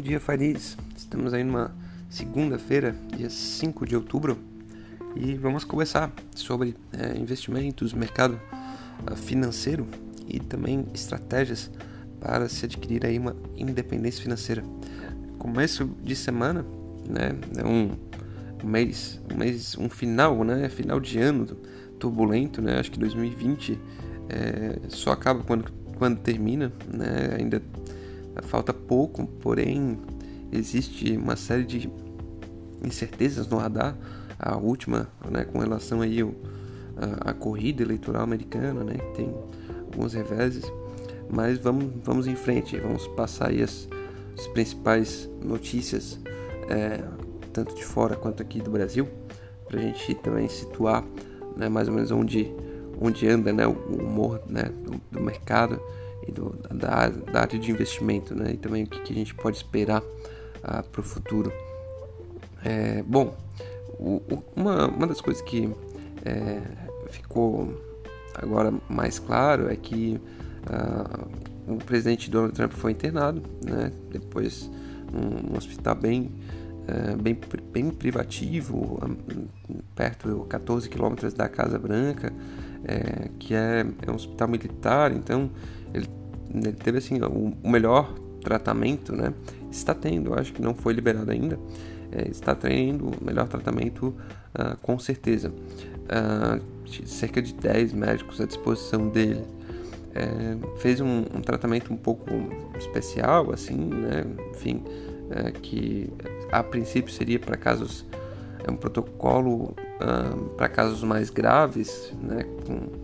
Bom dia, Fariz. Estamos aí numa segunda-feira, dia 5 de outubro, e vamos conversar sobre é, investimentos, mercado uh, financeiro e também estratégias para se adquirir aí uma independência financeira. Começo de semana, né? É um mês, um mês, um final, né? Final de ano turbulento, né? Acho que 2020 é, só acaba quando quando termina, né? Ainda falta pouco, porém existe uma série de incertezas no radar. A última, né, com relação aí a corrida eleitoral americana, né, que tem alguns reveses. Mas vamos, vamos em frente, vamos passar aí as, as principais notícias, é, tanto de fora quanto aqui do Brasil, para a gente também situar né, mais ou menos onde, onde anda né, o humor né, do, do mercado e do, da, da, área de investimento, né? E também o que, que a gente pode esperar ah, para o futuro. É, bom, o, o, uma, uma das coisas que é, ficou agora mais claro é que ah, o presidente Donald Trump foi internado, né? Depois um, hospital bem é, bem, bem privativo, perto de 14 quilômetros da Casa Branca, é, que é, é um hospital militar, então ele, ele teve assim o, o, melhor tratamento, né? Está tendo, acho que não foi liberado ainda, é, está tendo o melhor tratamento uh, com certeza. Uh, cerca de 10 médicos à disposição dele. É, fez um, um, tratamento um pouco especial, assim, né? Enfim, é, que a princípio seria para casos, é um protocolo uh, para casos mais graves, né? Com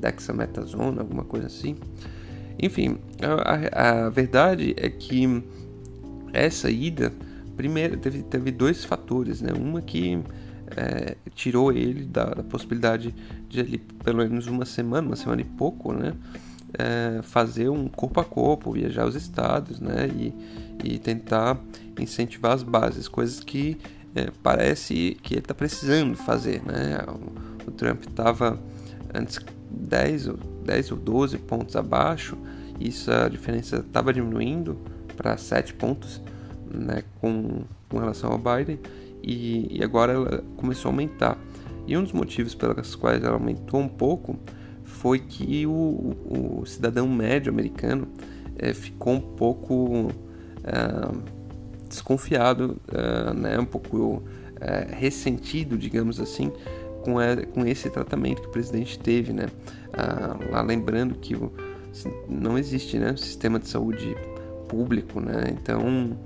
dexametasona, alguma coisa assim. Enfim, a, a, verdade é que essa ida, primeiro, teve, teve dois fatores, né? Uma que é, tirou ele da, da, possibilidade de ali pelo menos uma semana, uma semana e pouco, né? É, fazer um corpo a corpo, viajar aos estados, né? E, e tentar incentivar as bases, coisas que é, parece que ele está precisando fazer, né? O, o Trump estava antes 10 ou 10 ou 12 pontos abaixo, isso a diferença estava diminuindo para 7 pontos né, com, com relação ao Biden e, e, agora ela começou a aumentar. E um dos motivos pelos quais ela aumentou um pouco foi que o, o, o cidadão médio americano é, ficou um pouco é, desconfiado, é, né, um pouco ressentido, digamos assim, com, com esse tratamento que o presidente teve, né? Ah, lá lembrando que o, não existe, né, sistema de saúde público, né? Então,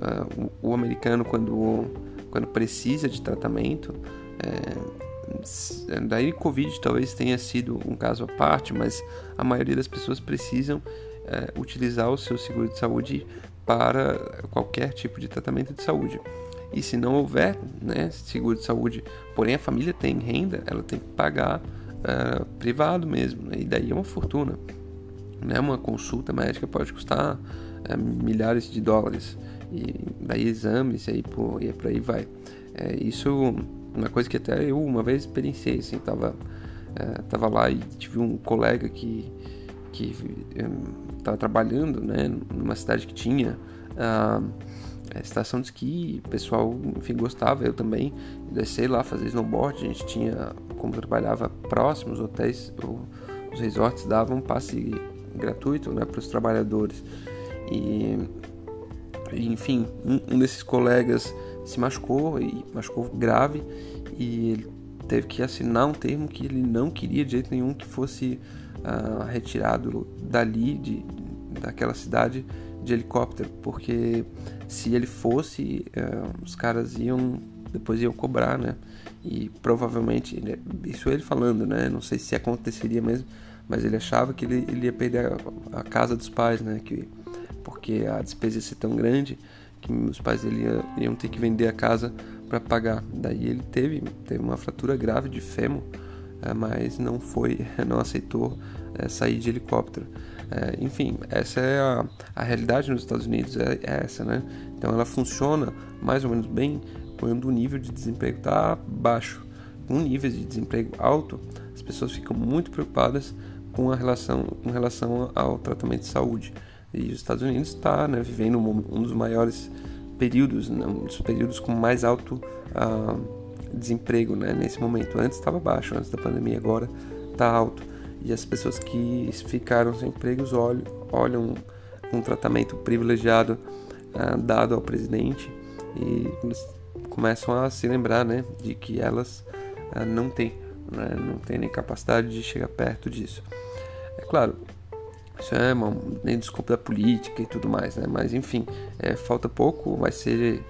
ah, o, o, americano quando quando precisa de tratamento, é, daí Covid talvez tenha sido um caso à parte, mas a maioria das pessoas precisam é, utilizar o seu seguro de saúde para qualquer tipo de tratamento de saúde. E se não houver né, seguro de saúde, porém a família tem renda, ela tem que pagar uh, privado mesmo. Né? E daí é uma fortuna. Né? Uma consulta médica pode custar uh, milhares de dólares. E daí exames e aí por, e por aí vai. É, isso uma coisa que até eu uma vez experienciei. Assim, tava, uh, tava lá e tive um colega que que estava trabalhando né, numa cidade que tinha uh, é, estação de esqui, o pessoal, enfim, gostava, eu também, descer lá, fazer snowboard, a gente tinha, como trabalhava próximo, os hotéis, os resorts davam um passe gratuito, né, para os trabalhadores, e, enfim, um, um, desses colegas se machucou, e machucou grave, e ele teve que assinar um termo que ele não queria de jeito nenhum que fosse uh, retirado dali, de, daquela cidade, de helicóptero, porque se ele fosse, uh, os caras iam depois iam cobrar, né? E provavelmente, ele, isso ele falando, né? Não sei se aconteceria mesmo, mas ele achava que ele, ele ia perder a, a, casa dos pais, né? Que, porque a despesa ia ser tão grande que os pais dele ia, iam ter que vender a casa para pagar. Daí ele teve, teve uma fratura grave de fêmur, mas não foi, não aceitou uh, sair de helicóptero. É, enfim, essa é a, a realidade nos Estados Unidos, é, é, essa, né? Então ela funciona mais ou menos bem quando o nível de desemprego está baixo. Com níveis de desemprego alto, as pessoas ficam muito preocupadas com a relação, com relação ao tratamento de saúde. E os Estados Unidos está né, vivendo um, dos maiores períodos, né, um dos períodos com mais alto uh, desemprego né, nesse momento. Antes estava baixo, antes da pandemia, agora está alto. E as pessoas que ficaram sem empregos olham, olham um tratamento privilegiado uh, dado ao presidente e começam a se lembrar né, de que elas uh, não têm né, não têm nem capacidade de chegar perto disso. É claro, isso é uma, nem desculpa da política e tudo mais, né? Mas enfim, é, falta pouco, vai ser,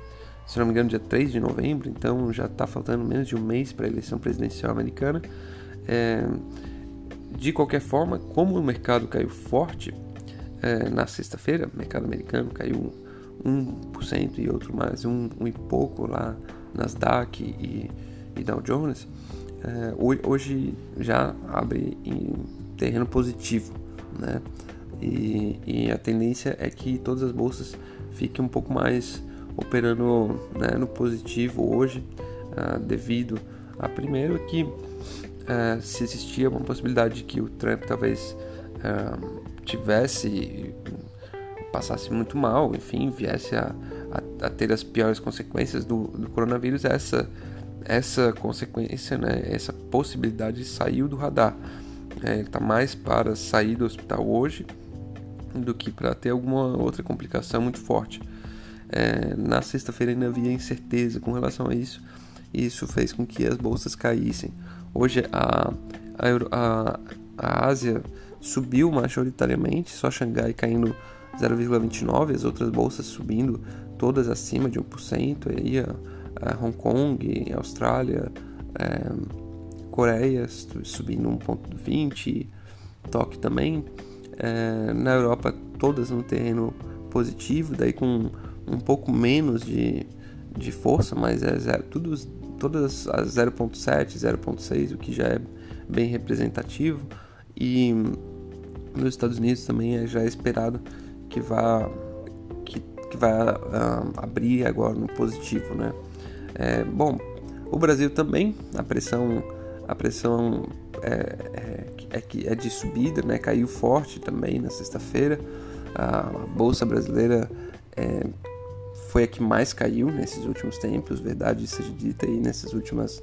se não me engano, dia 3 de novembro, então já está faltando menos de um mês para a eleição presidencial americana. É, de qualquer forma, como o mercado caiu forte é, na sexta-feira, o mercado americano caiu 1% e outro mais um, um e pouco lá, Nasdaq e, e Dow Jones, é, hoje já abre em terreno positivo, né? E, e, a tendência é que todas as bolsas fiquem um pouco mais operando né, no positivo hoje, uh, devido a primeiro que uh, se existia uma possibilidade de que o Trump talvez uh, tivesse passasse muito mal, enfim, viesse a, a, a ter as piores consequências do, do coronavírus, essa essa consequência, né, essa possibilidade saiu do radar. É, está mais para sair do hospital hoje do que para ter alguma outra complicação muito forte. É, na sexta-feira ainda havia incerteza com relação a isso, e isso fez com que as bolsas caíssem. Hoje a, a, a, a Ásia subiu majoritariamente, só Xangai caindo 0,29, as outras bolsas subindo todas acima de 1%, e aí a, é, Hong Kong, Austrália, é, Coreia subindo 1,20, Tóquio também. É, na Europa, todas no terreno positivo, daí com um pouco menos de, de força, mas é zero, tudo, todas as 0,7, 0,6, o que já é bem representativo. E nos Estados Unidos também é já esperado que vá que, que uh, abrir agora no positivo, né? É, bom, o Brasil também, a pressão, a pressão é, é, é, é de subida, né? caiu forte também na sexta-feira. A Bolsa Brasileira é, foi a que mais caiu nesses últimos tempos, verdade seja dita, e nessas últimas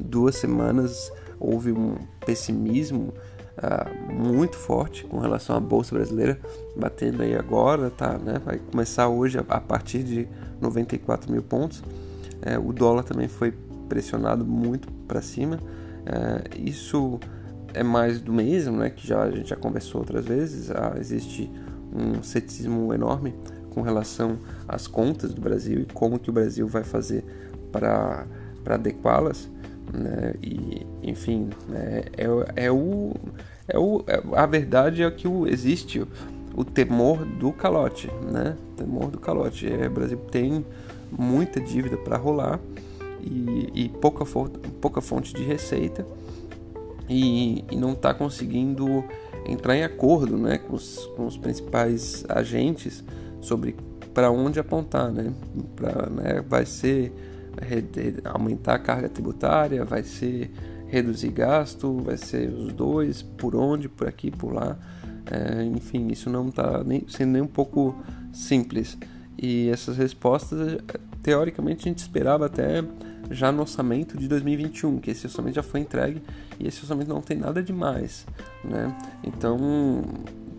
duas semanas houve um pessimismo uh, muito forte com relação à bolsa brasileira, batendo aí agora, tá, né? Vai começar hoje a, a partir de 94 mil pontos. É, o dólar também foi pressionado muito para cima. É, isso é mais do mesmo, né, que já, a gente já conversou outras vezes. Ah, existe um ceticismo enorme com relação às contas do Brasil e como que o Brasil vai fazer para adequá-las. Né? E, enfim, né? é, é, o, é o, é, a verdade é que o, existe o, o temor do calote, né? Temor do calote. É, o Brasil tem muita dívida para rolar e, e, pouca, pouca fonte de receita e, e não está conseguindo entrar em acordo né, com, os, com os principais agentes sobre para onde apontar, né? Pra, né? Vai ser aumentar a carga tributária, vai ser reduzir gasto, vai ser os dois, por onde, por aqui, por lá. É, enfim, isso não está sendo nem um pouco simples. E essas respostas, teoricamente, a gente esperava até já no orçamento de 2021, que esse orçamento já foi entregue e esse orçamento não tem nada demais, né? Então,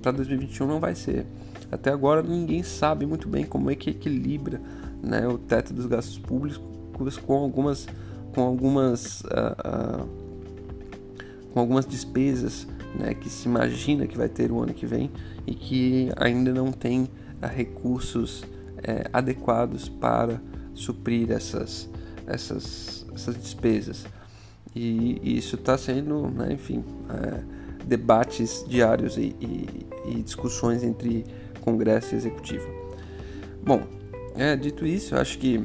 para 2021 não vai ser. Até agora ninguém sabe muito bem como é que equilibra, né, o teto dos gastos públicos com algumas com algumas uh, uh, com algumas despesas, né, que se imagina que vai ter o ano que vem e que ainda não tem uh, recursos é, adequados para suprir essas, essas, essas despesas. E, e isso está sendo, né, enfim, é, debates diários e, e, e, discussões entre Congresso Executivo. Bom, é, dito isso, acho que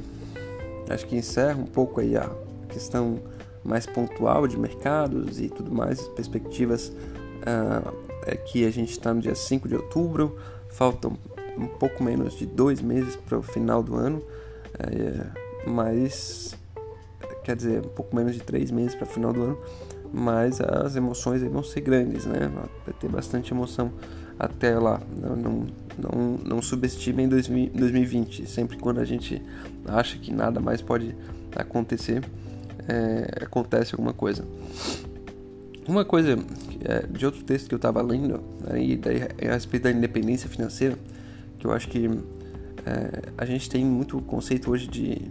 acho que encerra um pouco aí a questão mais pontual de mercados e tudo mais, perspectivas uh, é que a gente está no dia 5 de outubro, faltam um pouco menos de dois meses para o final do ano, é, mas quer dizer, um pouco menos de três meses para o final do ano, mas as emoções vão ser grandes, né? Vai ter bastante emoção até lá. Não, não, não, não subestimem 2020. Sempre quando a gente acha que nada mais pode acontecer, é, acontece alguma coisa. Uma coisa é, de outro texto que eu estava lendo aí daí, a respeito da independência financeira, que eu acho que é, a gente tem muito conceito hoje de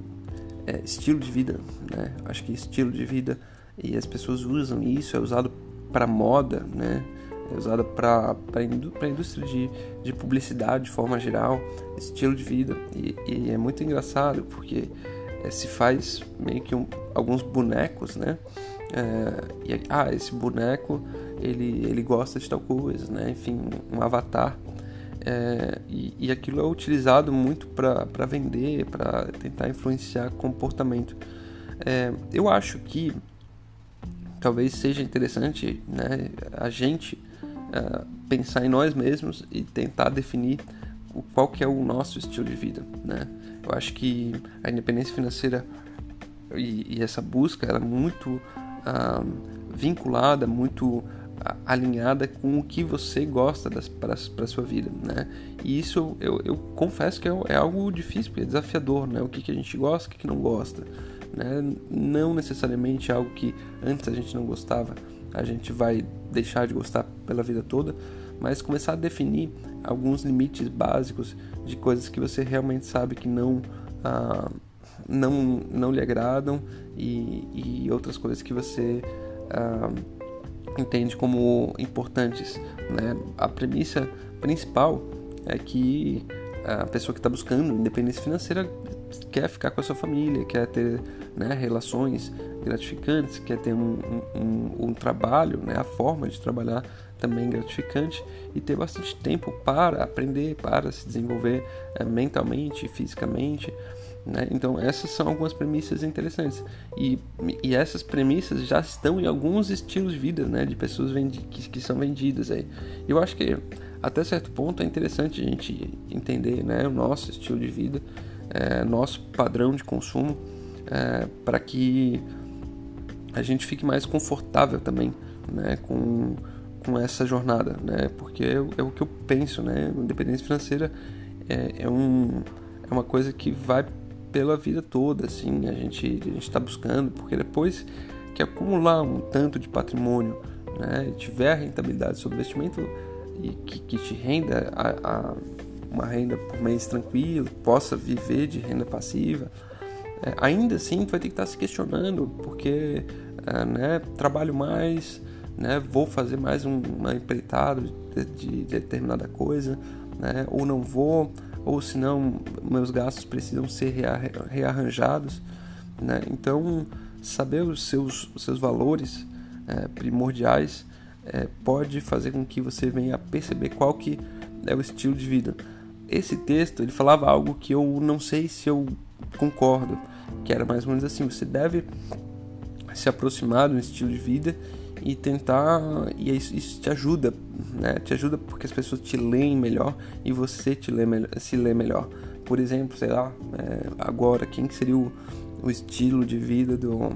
é, estilo de vida, né? Acho que estilo de vida e as pessoas usam isso, é usado para moda, né? É usado para a indústria de, de publicidade de forma geral, estilo de vida. E, e é muito engraçado porque é, se faz meio que um, alguns bonecos, né? É, e, ah, esse boneco ele, ele gosta de tal coisa, né? Enfim, um avatar é, e, e, aquilo é utilizado muito para vender, para tentar influenciar comportamento. É, eu acho que talvez seja interessante né, a gente é, pensar em nós mesmos e tentar definir o, qual que é o nosso estilo de vida. Né? Eu acho que a independência financeira e, e essa busca é muito ah, vinculada, muito alinhada com o que você gosta para a sua vida, né? E isso eu, eu confesso que é, é, algo difícil, é desafiador, né? O que, que a gente gosta, o que, que não gosta, né? Não necessariamente algo que antes a gente não gostava, a gente vai deixar de gostar pela vida toda, mas começar a definir alguns limites básicos de coisas que você realmente sabe que não ah, não, não lhe agradam e, e outras coisas que você ah, entende como importantes. Né? A premissa principal é que a pessoa que está buscando independência financeira quer ficar com a sua família, quer ter né, relações gratificantes, quer ter um, um, um, trabalho, né, a forma de trabalhar também gratificante e ter bastante tempo para aprender, para se desenvolver é, mentalmente, fisicamente. Né? Então, essas são algumas premissas interessantes. E, e essas premissas já estão em alguns estilos de vida né? de pessoas vendi que, que são vendidas. Aí. Eu acho que até certo ponto é interessante a gente entender né? o nosso estilo de vida, é, nosso padrão de consumo, é, para que a gente fique mais confortável também né? com, com essa jornada. Né? Porque é, é o que eu penso, né? independência financeira é, é um, é uma coisa que vai pela vida toda, assim, a gente a está buscando, porque depois que acumular um tanto de patrimônio, né, tiver rentabilidade sobre o investimento e que, que te renda a, a uma renda por mês tranquilo, possa viver de renda passiva, é, ainda assim vai ter que estar se questionando, porque é, né, trabalho mais, né, vou fazer mais um, uma empreitada de, de determinada coisa, né, ou não vou, ou senão meus gastos precisam ser rearranjados. Né? Então, saber os seus, os seus valores é, primordiais é, pode fazer com que você venha a perceber qual que é o estilo de vida. Esse texto ele falava algo que eu não sei se eu concordo, que era mais ou menos assim: você deve se aproximar do estilo de vida e tentar e isso, isso, te ajuda né? Te ajuda porque as pessoas te leem melhor e você te lê se lê melhor. Por exemplo sei lá é, agora quem que seria o, o estilo de vida do,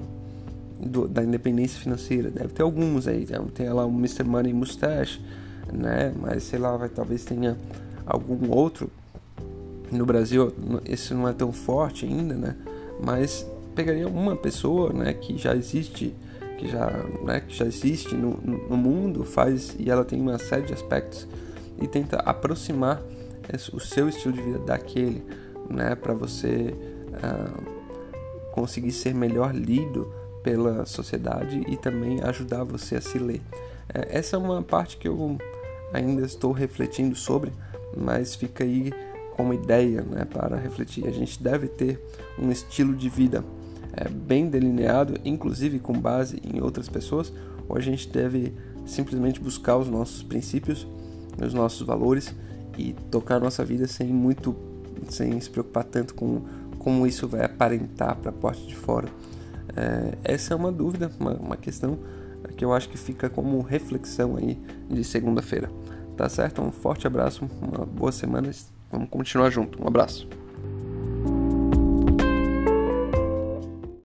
do, da independência financeira? Deve ter alguns aí tem lá o Mr. Money Mustache né? Mas sei lá vai talvez tenha algum outro no Brasil esse não é tão forte ainda né mas pegaria uma pessoa né que já existe que já, né, que já existe no, no mundo faz e ela tem uma série de aspectos e tenta aproximar o seu estilo de vida daquele, né, para você uh, conseguir ser melhor lido pela sociedade e também ajudar você a se ler. É, essa é uma parte que eu ainda estou refletindo sobre, mas fica aí como ideia né, para refletir. A gente deve ter um estilo de vida é, bem delineado, inclusive com base em outras pessoas, ou a gente deve simplesmente buscar os nossos princípios, os nossos valores e tocar nossa vida sem muito, sem se preocupar tanto com como isso vai aparentar para a porta de fora. É, essa é uma dúvida, uma, uma questão que eu acho que fica como reflexão aí de segunda-feira. Tá certo? Um forte abraço, uma boa semana. Vamos continuar junto. Um abraço.